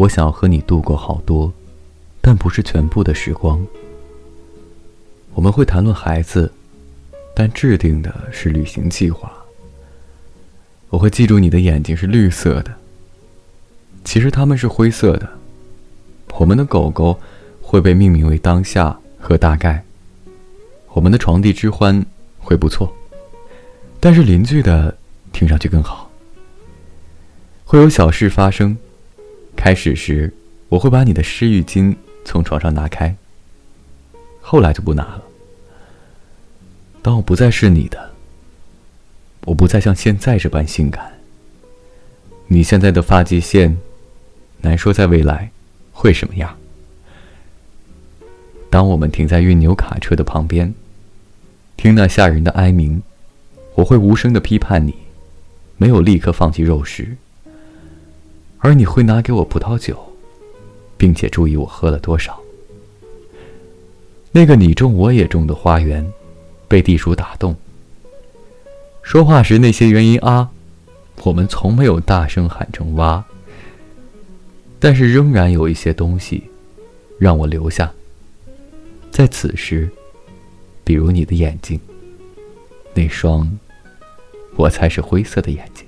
我想要和你度过好多，但不是全部的时光。我们会谈论孩子，但制定的是旅行计划。我会记住你的眼睛是绿色的，其实它们是灰色的。我们的狗狗会被命名为当下和大概。我们的床地之欢会不错，但是邻居的听上去更好。会有小事发生。开始时，我会把你的湿浴巾从床上拿开。后来就不拿了。当我不再是你的，我不再像现在这般性感。你现在的发际线，难说在未来会什么样。当我们停在运牛卡车的旁边，听那吓人的哀鸣，我会无声的批判你，没有立刻放弃肉食。而你会拿给我葡萄酒，并且注意我喝了多少。那个你种我也种的花园，被地鼠打动。说话时那些元音啊，我们从没有大声喊成哇。但是仍然有一些东西，让我留下。在此时，比如你的眼睛，那双，我猜是灰色的眼睛。